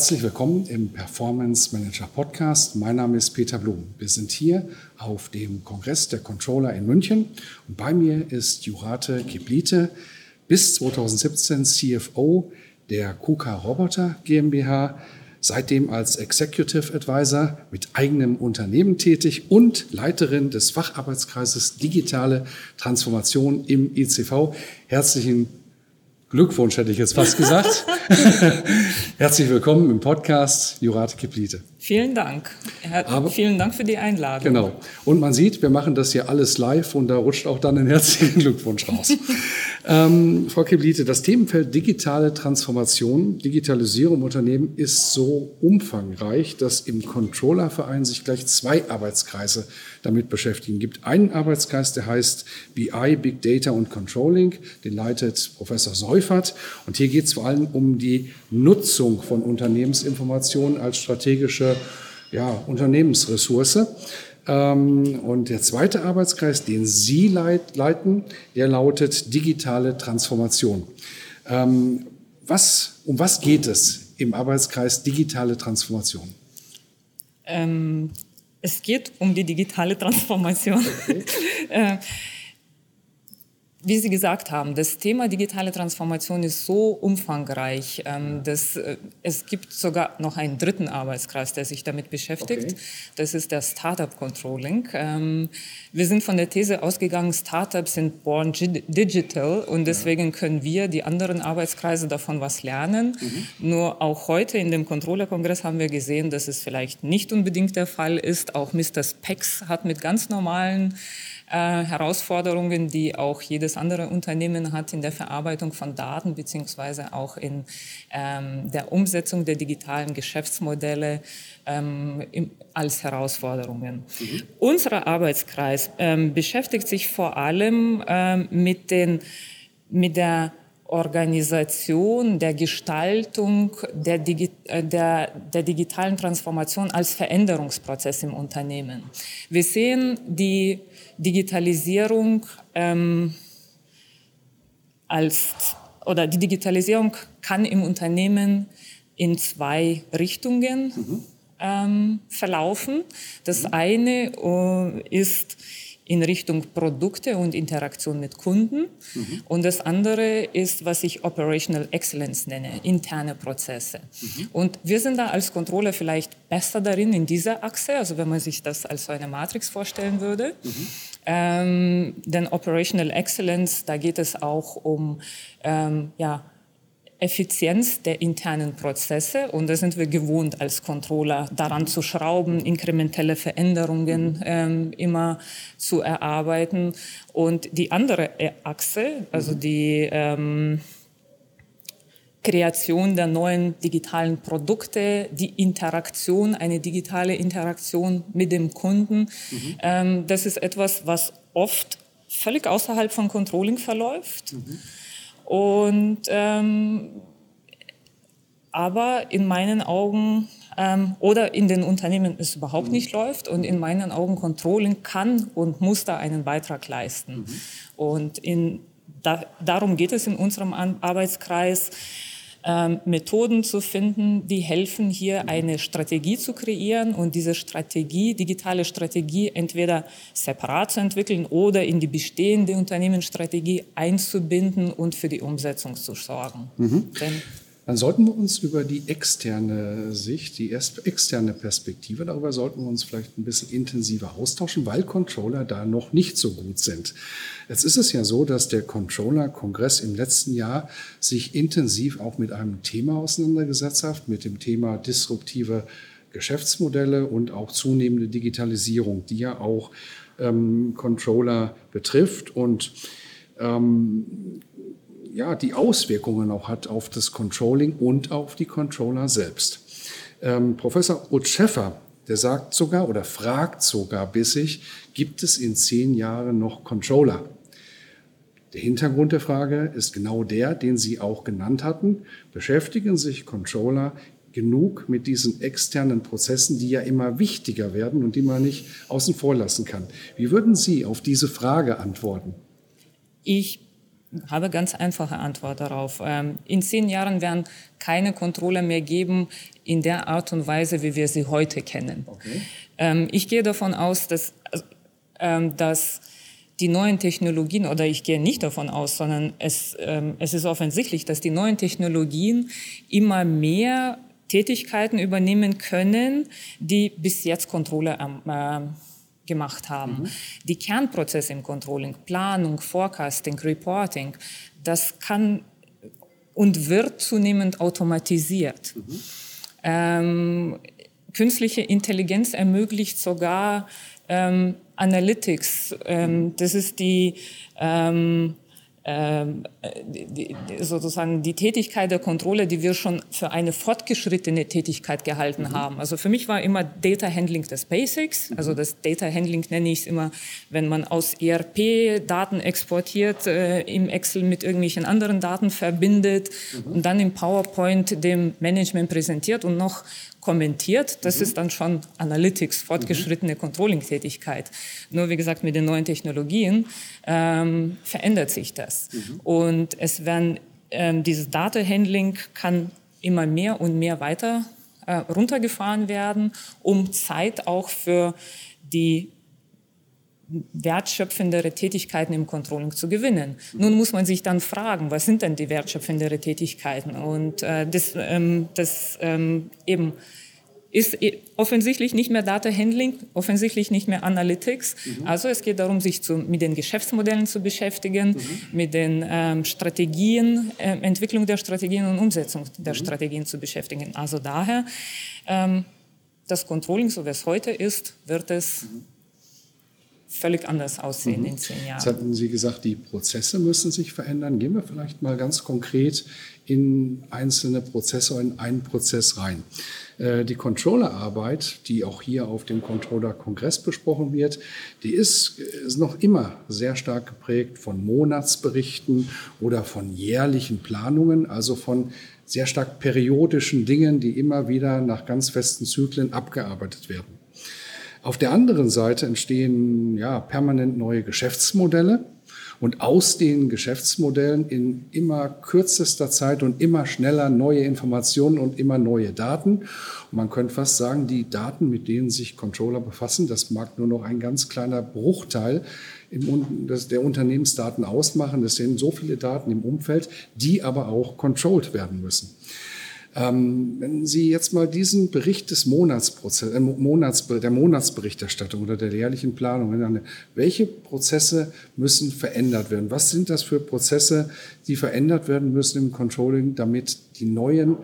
Herzlich willkommen im Performance Manager Podcast. Mein Name ist Peter Blum. Wir sind hier auf dem Kongress der Controller in München und bei mir ist Jurate Kiblite, bis 2017 CFO der KUKA Roboter GmbH, seitdem als Executive Advisor mit eigenem Unternehmen tätig und Leiterin des Facharbeitskreises Digitale Transformation im ICV. Herzlichen Glückwunsch hätte ich jetzt fast gesagt. Herzlich willkommen im Podcast Jurate Kiplite. Vielen Dank. Aber, vielen Dank für die Einladung. Genau. Und man sieht, wir machen das hier alles live und da rutscht auch dann ein herzlichen Glückwunsch raus. Ähm, Frau Kiblite, das Themenfeld digitale Transformation, Digitalisierung im Unternehmen ist so umfangreich, dass im Controllerverein sich gleich zwei Arbeitskreise damit beschäftigen. Es gibt einen Arbeitskreis, der heißt BI, Big Data und Controlling, den leitet Professor Seufert. Und hier geht es vor allem um die Nutzung von Unternehmensinformationen als strategische ja, Unternehmensressource. Ähm, und der zweite Arbeitskreis, den Sie leiten, der lautet digitale Transformation. Ähm, was, um was geht es im Arbeitskreis digitale Transformation? Ähm, es geht um die digitale Transformation. Okay. Wie Sie gesagt haben, das Thema digitale Transformation ist so umfangreich, ähm, dass äh, es gibt sogar noch einen dritten Arbeitskreis, der sich damit beschäftigt. Okay. Das ist der Startup Controlling. Ähm, wir sind von der These ausgegangen, Startups sind born digital und deswegen können wir, die anderen Arbeitskreise, davon was lernen. Mhm. Nur auch heute in dem Controller-Kongress haben wir gesehen, dass es vielleicht nicht unbedingt der Fall ist. Auch Mr. Spex hat mit ganz normalen äh, Herausforderungen, die auch jedes andere Unternehmen hat in der Verarbeitung von Daten beziehungsweise auch in ähm, der Umsetzung der digitalen Geschäftsmodelle ähm, im, als Herausforderungen. Mhm. Unser Arbeitskreis ähm, beschäftigt sich vor allem ähm, mit, den, mit der Organisation, der Gestaltung der, Digi äh, der, der, digitalen Transformation als Veränderungsprozess im Unternehmen. Wir sehen die Digitalisierung ähm, als oder die Digitalisierung kann im Unternehmen in zwei Richtungen mhm. ähm, verlaufen. Das mhm. eine uh, ist in Richtung Produkte und Interaktion mit Kunden. Mhm. Und das andere ist, was ich Operational Excellence nenne, interne Prozesse. Mhm. Und wir sind da als Controller vielleicht besser darin in dieser Achse, also wenn man sich das als so eine Matrix vorstellen würde. Mhm. Ähm, denn Operational Excellence, da geht es auch um ähm, ja, Effizienz der internen Prozesse und da sind wir gewohnt als Controller daran zu schrauben, inkrementelle Veränderungen ähm, immer zu erarbeiten. Und die andere Achse, also die ähm, Kreation der neuen digitalen Produkte, die Interaktion, eine digitale Interaktion mit dem Kunden, mhm. ähm, das ist etwas, was oft völlig außerhalb von Controlling verläuft. Mhm und ähm, aber in meinen Augen ähm, oder in den Unternehmen es überhaupt mhm. nicht läuft und in meinen Augen Controlling kann und muss da einen Beitrag leisten. Mhm. Und in, da, darum geht es in unserem Arbeitskreis ähm, Methoden zu finden, die helfen, hier eine Strategie zu kreieren und diese Strategie, digitale Strategie, entweder separat zu entwickeln oder in die bestehende Unternehmensstrategie einzubinden und für die Umsetzung zu sorgen. Mhm. Denn dann sollten wir uns über die externe Sicht, die externe Perspektive, darüber sollten wir uns vielleicht ein bisschen intensiver austauschen, weil Controller da noch nicht so gut sind. Jetzt ist es ja so, dass der Controller-Kongress im letzten Jahr sich intensiv auch mit einem Thema auseinandergesetzt hat, mit dem Thema disruptive Geschäftsmodelle und auch zunehmende Digitalisierung, die ja auch ähm, Controller betrifft. Und ähm, ja, die Auswirkungen auch hat auf das Controlling und auf die Controller selbst. Ähm, Professor Utscheffer, der sagt sogar oder fragt sogar bissig, gibt es in zehn Jahren noch Controller? Der Hintergrund der Frage ist genau der, den Sie auch genannt hatten. Beschäftigen sich Controller genug mit diesen externen Prozessen, die ja immer wichtiger werden und die man nicht außen vor lassen kann. Wie würden Sie auf diese Frage antworten? Ich habe ganz einfache Antwort darauf. Ähm, in zehn Jahren werden keine Controller mehr geben in der Art und Weise, wie wir sie heute kennen. Okay. Ähm, ich gehe davon aus, dass, ähm, dass die neuen Technologien, oder ich gehe nicht davon aus, sondern es, es ist offensichtlich, dass die neuen Technologien immer mehr Tätigkeiten übernehmen können, die bis jetzt Controller äh, gemacht haben. Mhm. Die Kernprozesse im Controlling, Planung, Forecasting, Reporting, das kann und wird zunehmend automatisiert. Mhm. Ähm, künstliche Intelligenz ermöglicht sogar ähm, Analytics. Ähm, das ist die ähm, ähm, die, sozusagen die Tätigkeit der Kontrolle, die wir schon für eine fortgeschrittene Tätigkeit gehalten mhm. haben. Also für mich war immer Data Handling das Basics. Mhm. Also das Data Handling nenne ich es immer, wenn man aus ERP Daten exportiert, äh, im Excel mit irgendwelchen anderen Daten verbindet mhm. und dann im PowerPoint dem Management präsentiert und noch kommentiert. Das mhm. ist dann schon Analytics, fortgeschrittene mhm. Controlling-Tätigkeit. Nur wie gesagt, mit den neuen Technologien ähm, verändert sich das. Mhm. Und es werden, ähm, dieses Data Handling kann immer mehr und mehr weiter äh, runtergefahren werden, um Zeit auch für die wertschöpfendere Tätigkeiten im Controlling zu gewinnen. Nun muss man sich dann fragen, was sind denn die wertschöpfendere Tätigkeiten? Und äh, das, ähm, das ähm, eben ist offensichtlich nicht mehr Data Handling, offensichtlich nicht mehr Analytics. Mhm. Also es geht darum, sich zu, mit den Geschäftsmodellen zu beschäftigen, mhm. mit den ähm, Strategien, äh, Entwicklung der Strategien und Umsetzung der mhm. Strategien zu beschäftigen. Also daher, ähm, das Controlling, so wie es heute ist, wird es mhm völlig anders aussehen mhm. in zehn Jahren. Jetzt hatten Sie gesagt, die Prozesse müssen sich verändern. Gehen wir vielleicht mal ganz konkret in einzelne Prozesse, in einen Prozess rein. Äh, die Controllerarbeit, die auch hier auf dem Controller-Kongress besprochen wird, die ist, ist noch immer sehr stark geprägt von Monatsberichten oder von jährlichen Planungen, also von sehr stark periodischen Dingen, die immer wieder nach ganz festen Zyklen abgearbeitet werden. Auf der anderen Seite entstehen ja permanent neue Geschäftsmodelle. Und aus den Geschäftsmodellen in immer kürzester Zeit und immer schneller neue Informationen und immer neue Daten. Und man könnte fast sagen, die Daten, mit denen sich Controller befassen, das mag nur noch ein ganz kleiner Bruchteil im, das, der Unternehmensdaten ausmachen. Das sind so viele Daten im Umfeld, die aber auch controlled werden müssen. Ähm, wenn Sie jetzt mal diesen Bericht des Monatsprozess, äh, Monats, der Monatsberichterstattung oder der jährlichen Planung, welche Prozesse müssen verändert werden? Was sind das für Prozesse, die verändert werden müssen im Controlling, damit die neuen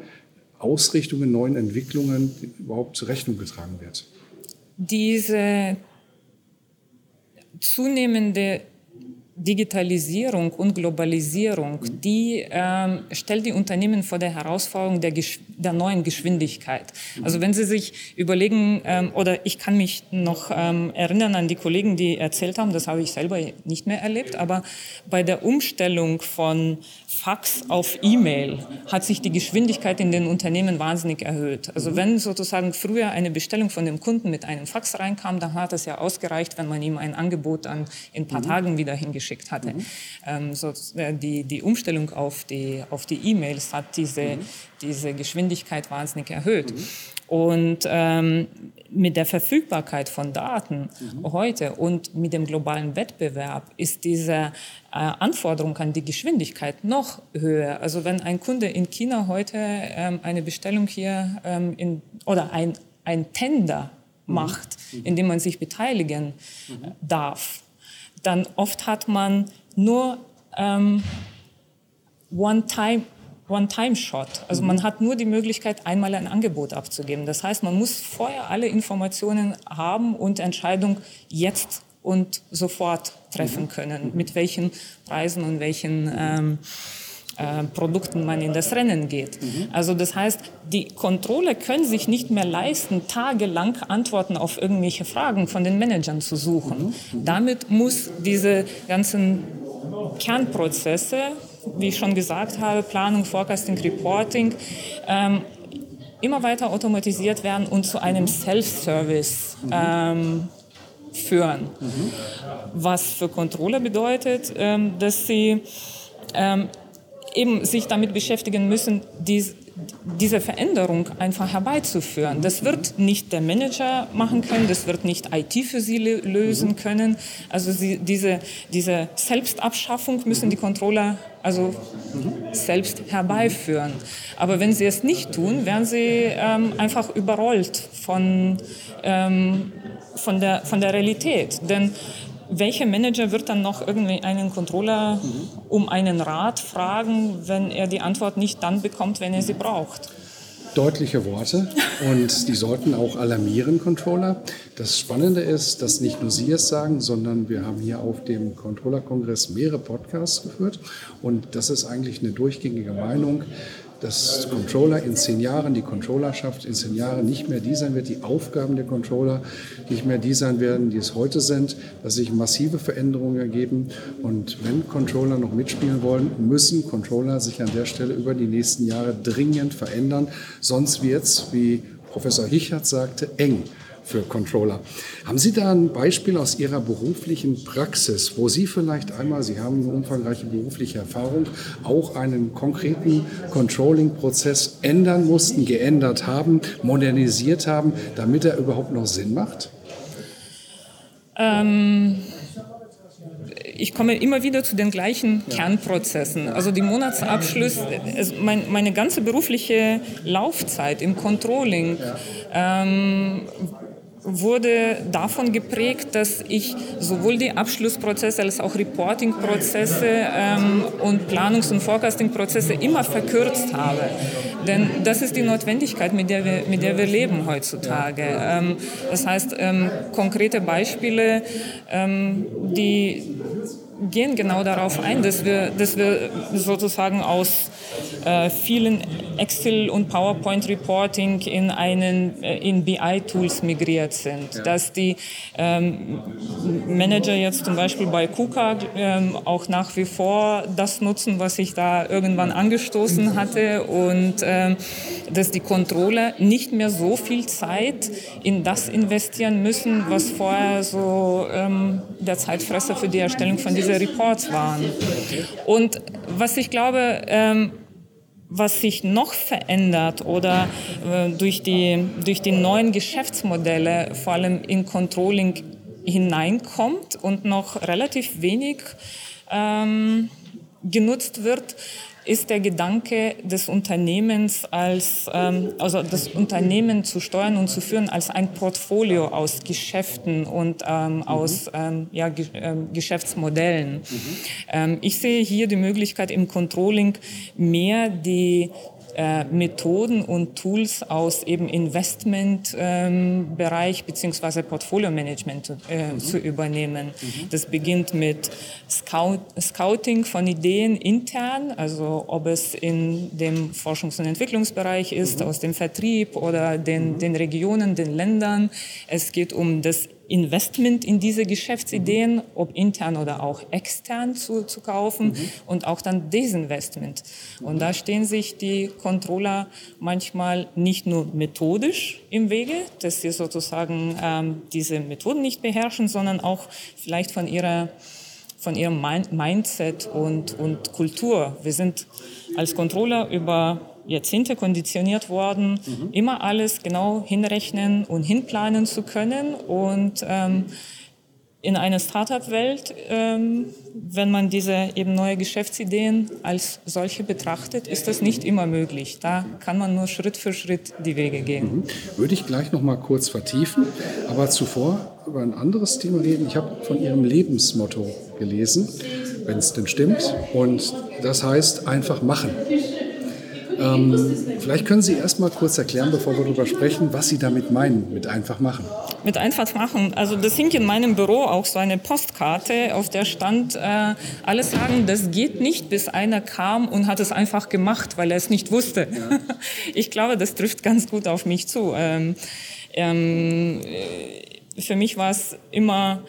Ausrichtungen, neuen Entwicklungen überhaupt zur Rechnung getragen wird? Diese zunehmende Digitalisierung und Globalisierung, die ähm, stellt die Unternehmen vor der Herausforderung der, der neuen Geschwindigkeit. Also wenn Sie sich überlegen, ähm, oder ich kann mich noch ähm, erinnern an die Kollegen, die erzählt haben, das habe ich selber nicht mehr erlebt, aber bei der Umstellung von Fax auf E-Mail hat sich die Geschwindigkeit in den Unternehmen wahnsinnig erhöht. Also wenn sozusagen früher eine Bestellung von dem Kunden mit einem Fax reinkam, dann hat es ja ausgereicht, wenn man ihm ein Angebot dann in ein paar mhm. Tagen wieder hingeschickt geschickt hatte. Mhm. Ähm, so, äh, die, die Umstellung auf die auf E-Mails hat diese, mhm. diese Geschwindigkeit wahnsinnig erhöht. Mhm. Und ähm, mit der Verfügbarkeit von Daten mhm. heute und mit dem globalen Wettbewerb ist diese äh, Anforderung an die Geschwindigkeit noch höher. Also wenn ein Kunde in China heute ähm, eine Bestellung hier ähm, in, oder ein, ein Tender mhm. macht, mhm. in dem man sich beteiligen mhm. darf, dann oft hat man nur ähm, One-Time One-Time-Shot. Also man hat nur die Möglichkeit, einmal ein Angebot abzugeben. Das heißt, man muss vorher alle Informationen haben und Entscheidung jetzt und sofort treffen können, mit welchen Preisen und welchen ähm, äh, Produkten man in das Rennen geht. Mhm. Also das heißt, die Controller können sich nicht mehr leisten, tagelang Antworten auf irgendwelche Fragen von den Managern zu suchen. Mhm. Damit muss diese ganzen Kernprozesse, wie ich schon gesagt habe, Planung, Forecasting, Reporting, ähm, immer weiter automatisiert werden und zu einem Self-Service ähm, führen. Mhm. Was für Controller bedeutet, ähm, dass sie ähm, eben sich damit beschäftigen müssen, dies, diese Veränderung einfach herbeizuführen. Das wird nicht der Manager machen können, das wird nicht IT für sie lösen können. Also sie, diese, diese Selbstabschaffung müssen die Controller also selbst herbeiführen. Aber wenn sie es nicht tun, werden sie ähm, einfach überrollt von, ähm, von, der, von der Realität. Denn welcher Manager wird dann noch irgendwie einen Controller mhm. um einen Rat fragen, wenn er die Antwort nicht dann bekommt, wenn er sie braucht? Deutliche Worte und die sollten auch alarmieren, Controller. Das Spannende ist, dass nicht nur Sie es sagen, sondern wir haben hier auf dem Controller-Kongress mehrere Podcasts geführt und das ist eigentlich eine durchgängige Meinung dass Controller in zehn Jahren, die Controllerschaft in zehn Jahren nicht mehr die sein wird, die Aufgaben der Controller nicht mehr die sein werden, die es heute sind, dass sich massive Veränderungen ergeben. Und wenn Controller noch mitspielen wollen, müssen Controller sich an der Stelle über die nächsten Jahre dringend verändern. Sonst wird es, wie Professor Hichert sagte, eng für Controller. Haben Sie da ein Beispiel aus Ihrer beruflichen Praxis, wo Sie vielleicht einmal, Sie haben eine umfangreiche berufliche Erfahrung, auch einen konkreten Controlling-Prozess ändern mussten, geändert haben, modernisiert haben, damit er überhaupt noch Sinn macht? Ähm ich komme immer wieder zu den gleichen. Kernprozessen. Also die Monatsabschluss, also mein, meine ganze berufliche Laufzeit im Controlling ähm, wurde davon geprägt, dass ich sowohl die Abschlussprozesse als auch Reportingprozesse ähm, und Planungs- und Forecastingprozesse immer verkürzt habe. Denn das ist die Notwendigkeit, mit der wir, mit der wir leben heutzutage. Ähm, das heißt, ähm, konkrete Beispiele, ähm, die gehen genau darauf ein, dass wir, dass wir sozusagen aus äh, vielen Excel- und PowerPoint-Reporting in, einen, äh, in BI-Tools migriert sind. Dass die ähm, Manager jetzt zum Beispiel bei KUKA ähm, auch nach wie vor das nutzen, was ich da irgendwann angestoßen hatte und ähm, dass die Controller nicht mehr so viel Zeit in das investieren müssen, was vorher so ähm, der Zeitfresser für die Erstellung von dieser Reports waren. Und was ich glaube, ähm, was sich noch verändert oder äh, durch, die, durch die neuen Geschäftsmodelle vor allem in Controlling hineinkommt und noch relativ wenig ähm, genutzt wird, ist der Gedanke des Unternehmens als, ähm, also das Unternehmen zu steuern und zu führen als ein Portfolio aus Geschäften und ähm, mhm. aus ähm, ja, Ge ähm, Geschäftsmodellen. Mhm. Ähm, ich sehe hier die Möglichkeit im Controlling mehr die äh, Methoden und Tools aus eben Investmentbereich ähm, beziehungsweise Portfolio-Management äh, mhm. zu übernehmen. Mhm. Das beginnt mit Scout Scouting von Ideen intern, also ob es in dem Forschungs- und Entwicklungsbereich ist, mhm. aus dem Vertrieb oder den, mhm. den Regionen, den Ländern. Es geht um das Investment in diese Geschäftsideen, ob intern oder auch extern zu, zu kaufen mhm. und auch dann Desinvestment. Und da stehen sich die Controller manchmal nicht nur methodisch im Wege, dass sie sozusagen ähm, diese Methoden nicht beherrschen, sondern auch vielleicht von ihrer von ihrem Mindset und, und Kultur. Wir sind als Controller über Jahrzehnte konditioniert worden, mhm. immer alles genau hinrechnen und hinplanen zu können. Und ähm, in einer Startup-Welt, ähm, wenn man diese eben neue Geschäftsideen als solche betrachtet, ist das nicht immer möglich. Da kann man nur Schritt für Schritt die Wege gehen. Mhm. Würde ich gleich noch mal kurz vertiefen, aber zuvor über ein anderes Thema reden. Ich habe von Ihrem Lebensmotto gelesen, wenn es denn stimmt, und das heißt einfach machen. Ähm, vielleicht können Sie erst mal kurz erklären, bevor wir darüber sprechen, was Sie damit meinen, mit einfach machen. Mit einfach machen. Also das hing in meinem Büro auch so eine Postkarte, auf der stand, äh, alle sagen, das geht nicht, bis einer kam und hat es einfach gemacht, weil er es nicht wusste. Ja. Ich glaube, das trifft ganz gut auf mich zu. Ähm, ähm, für mich war es immer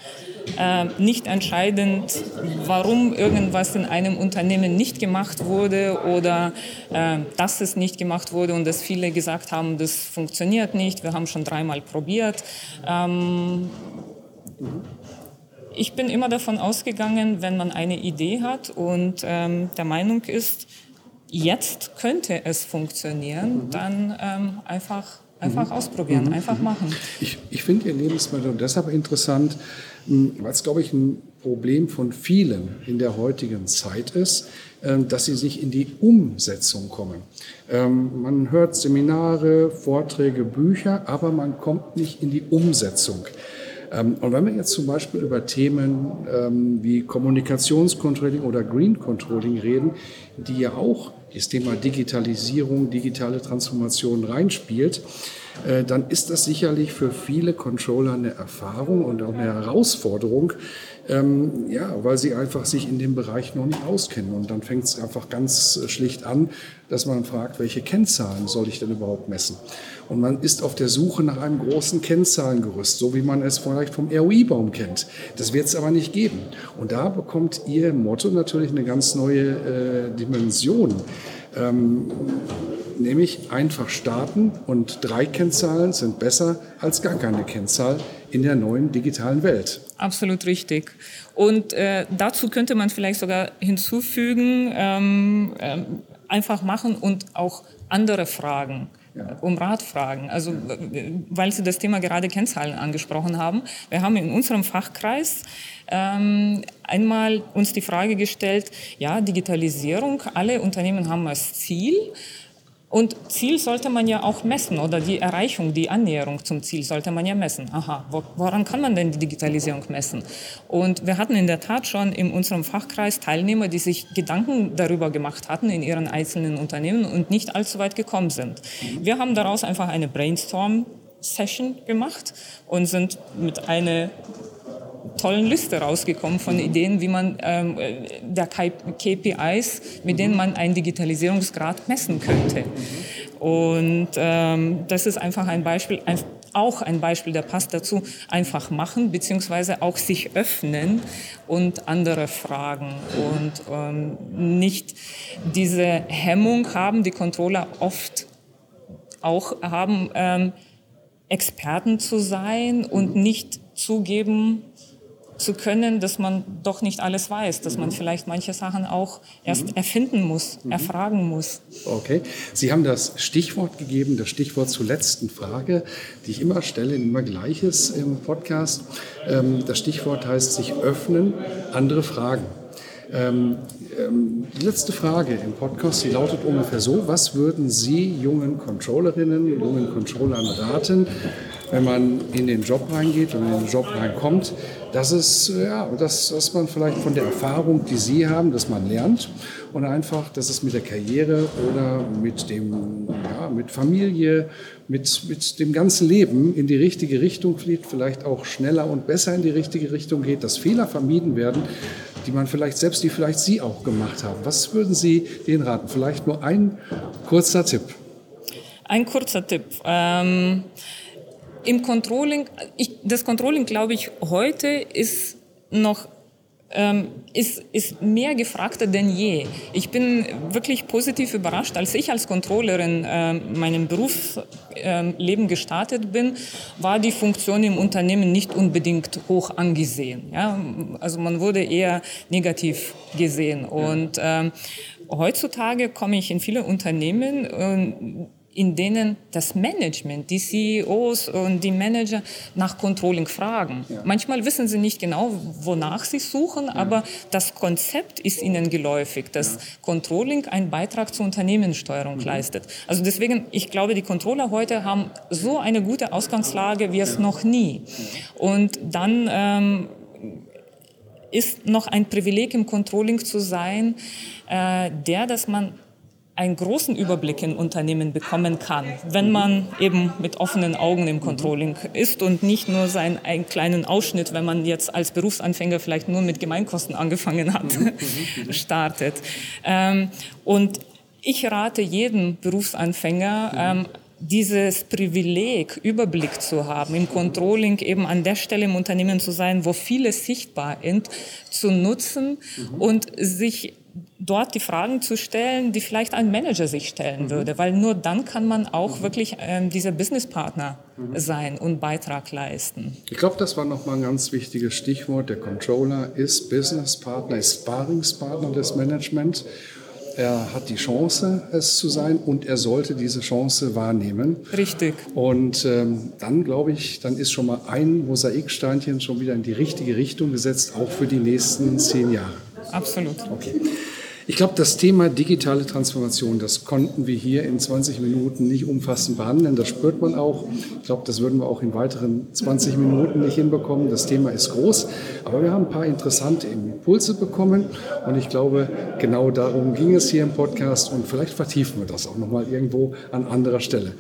äh, nicht entscheidend, warum irgendwas in einem Unternehmen nicht gemacht wurde oder äh, dass es nicht gemacht wurde und dass viele gesagt haben, das funktioniert nicht, wir haben schon dreimal probiert. Ähm, ich bin immer davon ausgegangen, wenn man eine Idee hat und ähm, der Meinung ist, jetzt könnte es funktionieren, mhm. dann ähm, einfach Einfach mhm. ausprobieren, mhm. einfach machen. Ich, ich finde Ihr Lebensmittel deshalb interessant, hm, weil es, glaube ich, ein Problem von vielen in der heutigen Zeit ist, ähm, dass sie nicht in die Umsetzung kommen. Ähm, man hört Seminare, Vorträge, Bücher, aber man kommt nicht in die Umsetzung. Ähm, und wenn wir jetzt zum Beispiel über Themen wie Kommunikationscontrolling oder Green Controlling reden, die ja auch das Thema Digitalisierung, digitale Transformation reinspielt, äh, dann ist das sicherlich für viele Controller eine Erfahrung und auch eine Herausforderung, ähm, ja, weil sie einfach sich in dem Bereich noch nicht auskennen. Und dann fängt es einfach ganz schlicht an, dass man fragt, welche Kennzahlen soll ich denn überhaupt messen? Und man ist auf der Suche nach einem großen Kennzahlengerüst, so wie man es vielleicht vom ROI-Baum kennt. Das wird es aber nicht geben. Und da bekommt Ihr Motto natürlich eine ganz neue äh, Dimension. Ähm, nämlich einfach starten und drei Kennzahlen sind besser als gar keine Kennzahl in der neuen digitalen Welt. Absolut richtig. Und äh, dazu könnte man vielleicht sogar hinzufügen, ähm, äh, einfach machen und auch andere Fragen ja. um Rat fragen. Also, weil Sie das Thema gerade Kennzahlen angesprochen haben. Wir haben in unserem Fachkreis ähm, einmal uns die Frage gestellt, ja, Digitalisierung, alle Unternehmen haben als Ziel, und Ziel sollte man ja auch messen oder die Erreichung, die Annäherung zum Ziel sollte man ja messen. Aha, woran kann man denn die Digitalisierung messen? Und wir hatten in der Tat schon in unserem Fachkreis Teilnehmer, die sich Gedanken darüber gemacht hatten in ihren einzelnen Unternehmen und nicht allzu weit gekommen sind. Wir haben daraus einfach eine Brainstorm-Session gemacht und sind mit einer tollen Liste rausgekommen von Ideen, wie man ähm, der KPIs, mit denen man einen Digitalisierungsgrad messen könnte. Und ähm, das ist einfach ein Beispiel, ein, auch ein Beispiel, der passt dazu, einfach machen, beziehungsweise auch sich öffnen und andere fragen und ähm, nicht diese Hemmung haben, die Controller oft auch haben, ähm, Experten zu sein und nicht zugeben, zu können, dass man doch nicht alles weiß, dass man vielleicht manche Sachen auch erst mhm. erfinden muss, mhm. erfragen muss. Okay, Sie haben das Stichwort gegeben, das Stichwort zur letzten Frage, die ich immer stelle, immer gleiches im Podcast. Ähm, das Stichwort heißt sich öffnen, andere Fragen. Ähm, ähm, die letzte Frage im Podcast, die lautet ungefähr so, was würden Sie jungen Controllerinnen, jungen Controllern raten, wenn man in den Job reingeht und in den Job reinkommt, dass, es, ja, dass, dass man vielleicht von der Erfahrung, die Sie haben, dass man lernt und einfach, dass es mit der Karriere oder mit, dem, ja, mit Familie, mit, mit dem ganzen Leben in die richtige Richtung fliegt, vielleicht auch schneller und besser in die richtige Richtung geht, dass Fehler vermieden werden, die man vielleicht selbst, die vielleicht Sie auch gemacht haben. Was würden Sie denen raten? Vielleicht nur ein kurzer Tipp. Ein kurzer Tipp. Ähm im Controlling, ich, das Controlling, glaube ich, heute ist noch ähm, ist, ist mehr gefragter denn je. Ich bin wirklich positiv überrascht. Als ich als Controllerin äh, meinem Berufsleben äh, gestartet bin, war die Funktion im Unternehmen nicht unbedingt hoch angesehen. Ja? Also man wurde eher negativ gesehen. Und äh, heutzutage komme ich in viele Unternehmen in denen das Management, die CEOs und die Manager nach Controlling fragen. Ja. Manchmal wissen sie nicht genau, wonach sie suchen, ja. aber das Konzept ist ihnen geläufig, dass ja. Controlling einen Beitrag zur Unternehmenssteuerung mhm. leistet. Also deswegen, ich glaube, die Controller heute haben so eine gute Ausgangslage wie es noch nie. Und dann ähm, ist noch ein Privileg im Controlling zu sein, äh, der, dass man einen großen Überblick in Unternehmen bekommen kann, wenn man eben mit offenen Augen im Controlling ist und nicht nur seinen einen kleinen Ausschnitt, wenn man jetzt als Berufsanfänger vielleicht nur mit Gemeinkosten angefangen hat, startet. Ähm, und ich rate jedem Berufsanfänger, ähm, dieses Privileg, Überblick zu haben, im Controlling eben an der Stelle im Unternehmen zu sein, wo vieles sichtbar ist, zu nutzen mhm. und sich dort die Fragen zu stellen, die vielleicht ein Manager sich stellen mhm. würde, weil nur dann kann man auch mhm. wirklich ähm, dieser Businesspartner mhm. sein und Beitrag leisten. Ich glaube, das war nochmal ein ganz wichtiges Stichwort. Der Controller ist Businesspartner, ist Sparingspartner des Managements er hat die Chance, es zu sein und er sollte diese Chance wahrnehmen. Richtig. Und ähm, dann glaube ich, dann ist schon mal ein Mosaiksteinchen schon wieder in die richtige Richtung gesetzt, auch für die nächsten zehn Jahre. Absolut. Okay. Ich glaube, das Thema digitale Transformation, das konnten wir hier in 20 Minuten nicht umfassend behandeln. Das spürt man auch. Ich glaube, das würden wir auch in weiteren 20 Minuten nicht hinbekommen. Das Thema ist groß, aber wir haben ein paar interessante Impulse bekommen und ich glaube, genau darum ging es hier im Podcast und vielleicht vertiefen wir das auch nochmal irgendwo an anderer Stelle.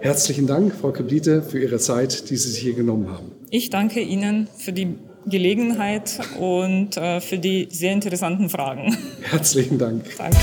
Herzlichen Dank, Frau Keblite, für Ihre Zeit, die Sie sich hier genommen haben. Ich danke Ihnen für die Gelegenheit und äh, für die sehr interessanten Fragen. Herzlichen Dank. Danke.